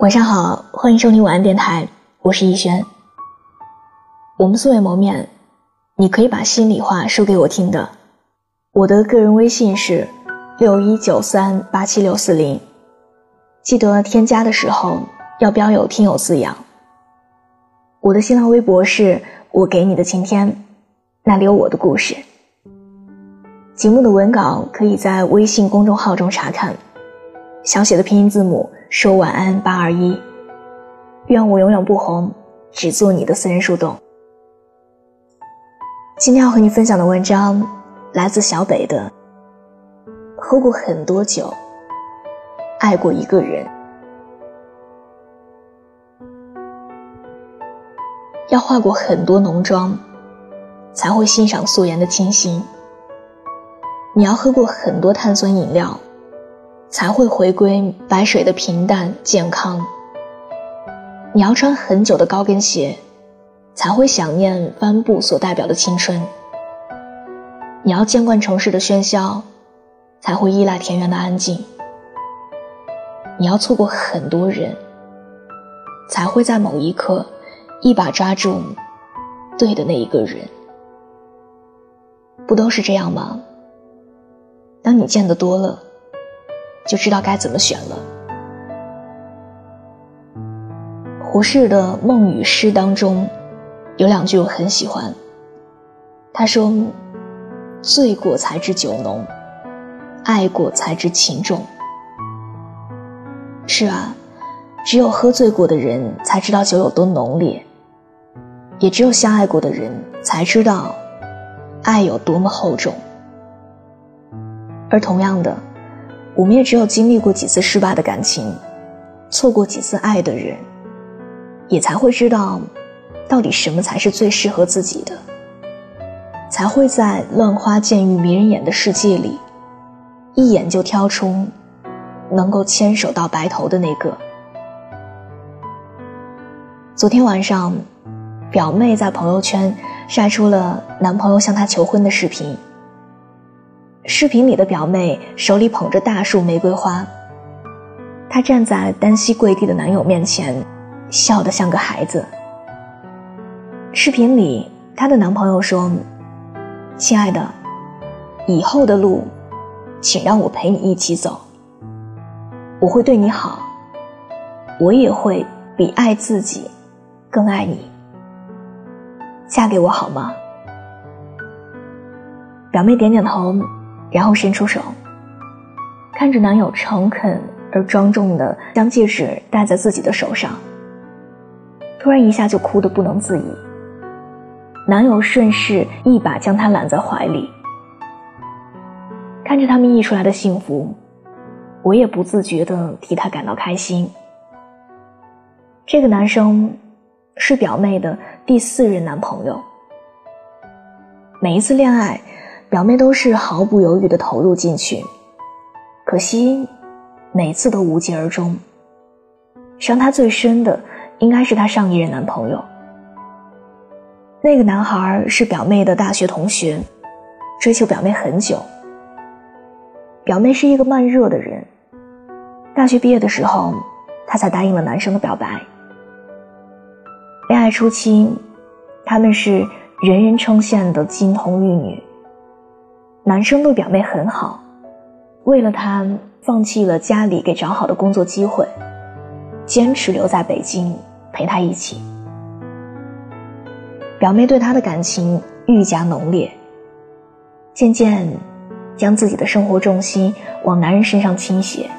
晚上好，欢迎收听晚安电台，我是逸轩。我们素未谋面，你可以把心里话说给我听的。我的个人微信是六一九三八七六四零，记得添加的时候要标有听友字样。我的新浪微博是我给你的晴天，那里有我的故事。节目的文稿可以在微信公众号中查看，小写的拼音字母。说晚安八二一，愿我永远不红，只做你的私人树洞。今天要和你分享的文章来自小北的。喝过很多酒，爱过一个人，要化过很多浓妆，才会欣赏素颜的清新。你要喝过很多碳酸饮料。才会回归白水的平淡健康。你要穿很久的高跟鞋，才会想念帆布所代表的青春。你要见惯城市的喧嚣，才会依赖田园的安静。你要错过很多人，才会在某一刻一把抓住对的那一个人。不都是这样吗？当你见得多了。就知道该怎么选了。胡适的《梦与诗》当中有两句我很喜欢。他说：“醉过才知酒浓，爱过才知情重。”是啊，只有喝醉过的人才知道酒有多浓烈，也只有相爱过的人才知道爱有多么厚重。而同样的。我们也只有经历过几次失败的感情，错过几次爱的人，也才会知道，到底什么才是最适合自己的，才会在乱花渐欲迷人眼的世界里，一眼就挑出能够牵手到白头的那个。昨天晚上，表妹在朋友圈晒出了男朋友向她求婚的视频。视频里的表妹手里捧着大束玫瑰花，她站在单膝跪地的男友面前，笑得像个孩子。视频里，她的男朋友说：“亲爱的，以后的路，请让我陪你一起走。我会对你好，我也会比爱自己更爱你。嫁给我好吗？”表妹点点头。然后伸出手，看着男友诚恳而庄重的将戒指戴在自己的手上，突然一下就哭得不能自已。男友顺势一把将她揽在怀里，看着他们溢出来的幸福，我也不自觉地替他感到开心。这个男生是表妹的第四任男朋友，每一次恋爱。表妹都是毫不犹豫地投入进去，可惜每次都无疾而终。伤她最深的应该是她上一任男朋友。那个男孩是表妹的大学同学，追求表妹很久。表妹是一个慢热的人，大学毕业的时候，她才答应了男生的表白。恋爱初期，他们是人人称羡的金童玉女。男生对表妹很好，为了她放弃了家里给找好的工作机会，坚持留在北京陪她一起。表妹对他的感情愈加浓烈，渐渐将自己的生活重心往男人身上倾斜。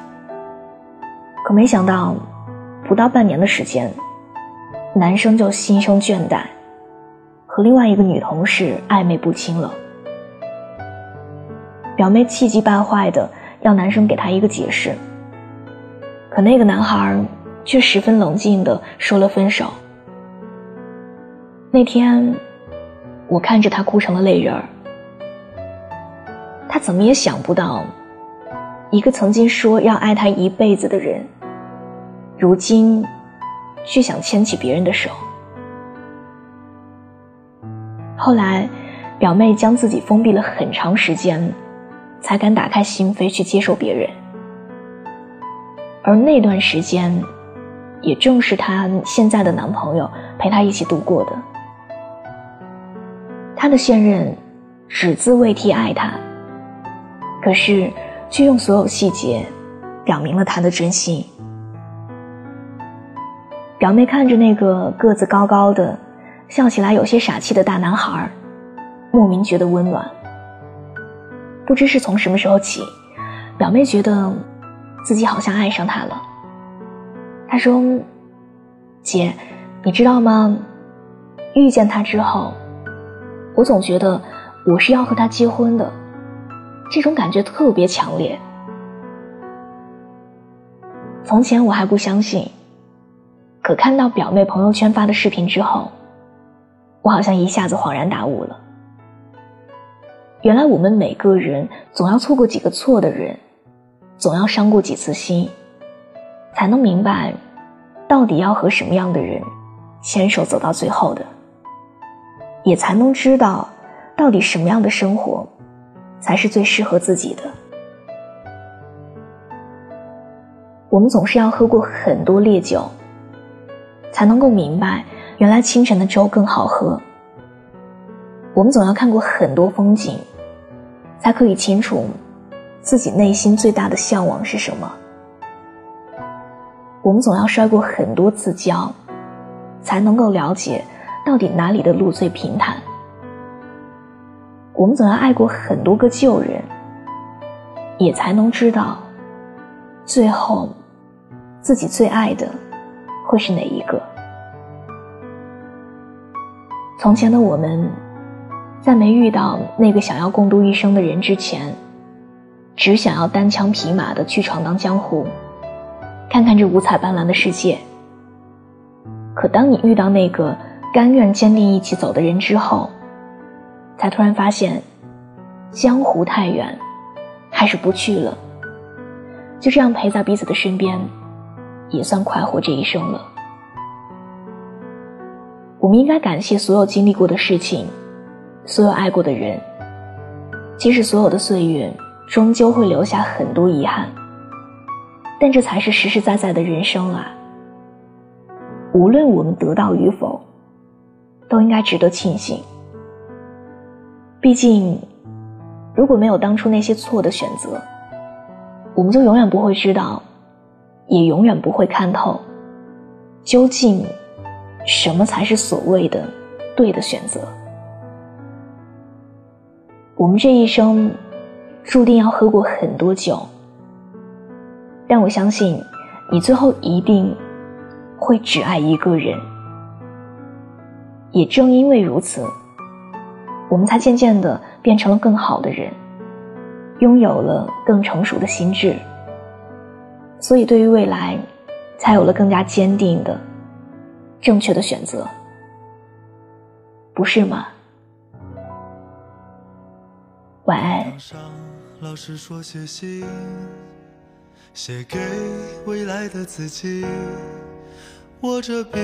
可没想到，不到半年的时间，男生就心生倦怠，和另外一个女同事暧昧不清了。表妹气急败坏的要男生给她一个解释，可那个男孩却十分冷静的说了分手。那天，我看着他哭成了泪人儿。他怎么也想不到，一个曾经说要爱他一辈子的人，如今却想牵起别人的手。后来，表妹将自己封闭了很长时间。才敢打开心扉去接受别人，而那段时间，也正是她现在的男朋友陪她一起度过的。她的现任只字未提爱她，可是却用所有细节表明了他的真心。表妹看着那个个子高高的、笑起来有些傻气的大男孩，莫名觉得温暖。不知是从什么时候起，表妹觉得自己好像爱上他了。她说：“姐，你知道吗？遇见他之后，我总觉得我是要和他结婚的，这种感觉特别强烈。从前我还不相信。”可看到表妹朋友圈发的视频之后，我好像一下子恍然大悟了。原来我们每个人总要错过几个错的人，总要伤过几次心，才能明白，到底要和什么样的人牵手走到最后的，也才能知道，到底什么样的生活，才是最适合自己的。我们总是要喝过很多烈酒。才能够明白，原来清晨的粥更好喝。我们总要看过很多风景，才可以清楚自己内心最大的向往是什么。我们总要摔过很多次跤，才能够了解到底哪里的路最平坦。我们总要爱过很多个旧人，也才能知道，最后自己最爱的。会是哪一个？从前的我们，在没遇到那个想要共度一生的人之前，只想要单枪匹马的去闯荡江湖，看看这五彩斑斓的世界。可当你遇到那个甘愿坚定一起走的人之后，才突然发现，江湖太远，还是不去了。就这样陪在彼此的身边。也算快活这一生了。我们应该感谢所有经历过的事情，所有爱过的人。即使所有的岁月终究会留下很多遗憾，但这才是实实在在的人生啊！无论我们得到与否，都应该值得庆幸。毕竟，如果没有当初那些错的选择，我们就永远不会知道。也永远不会看透，究竟什么才是所谓的对的选择。我们这一生注定要喝过很多酒，但我相信你最后一定会只爱一个人。也正因为如此，我们才渐渐的变成了更好的人，拥有了更成熟的心智。所以，对于未来，才有了更加坚定的、正确的选择，不是吗？晚安。老师说写信，写给未来的自己。握着笔，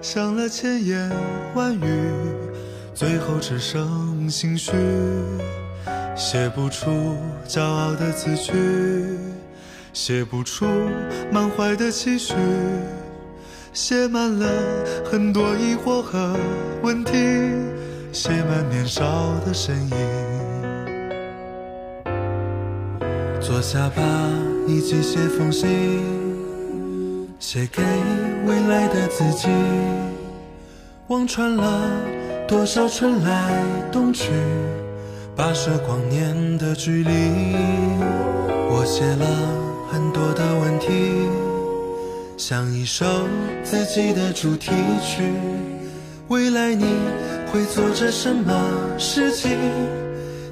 想了千言万语，最后只剩心虚，写不出骄傲的字句。写不出满怀的期许，写满了很多疑惑和问题，写满年少的身影。坐下吧，一起写封信，写给未来的自己。望穿了多少春来冬去，跋涉光年的距离。我写了。很多的问题，像一首自己的主题曲。未来你会做着什么事情？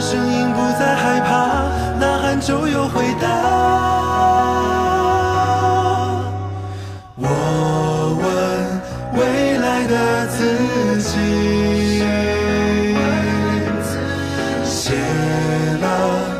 声音不再害怕呐喊就有回答。我问未来的自己写了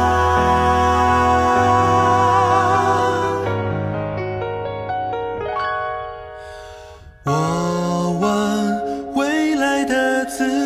的自